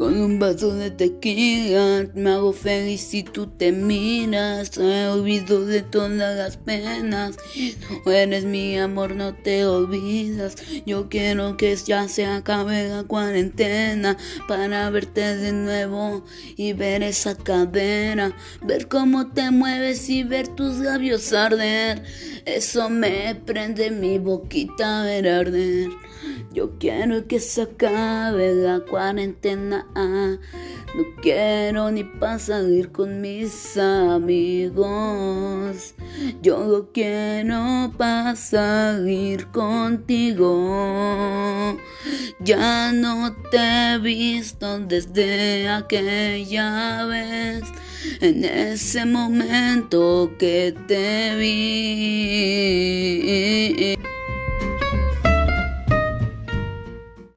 Con un vaso de tequila me hago feliz si tú te miras. He olvido de todas las penas. No eres mi amor, no te olvidas. Yo quiero que ya se acabe la cuarentena para verte de nuevo y ver esa cadera. Ver cómo te mueves y ver tus labios arder. Eso me prende mi boquita a ver arder. Yo quiero que se acabe la cuarentena. No quiero ni salir con mis amigos. Yo lo quiero para salir contigo. Ya no te he visto desde aquella vez. En ese momento que te vi.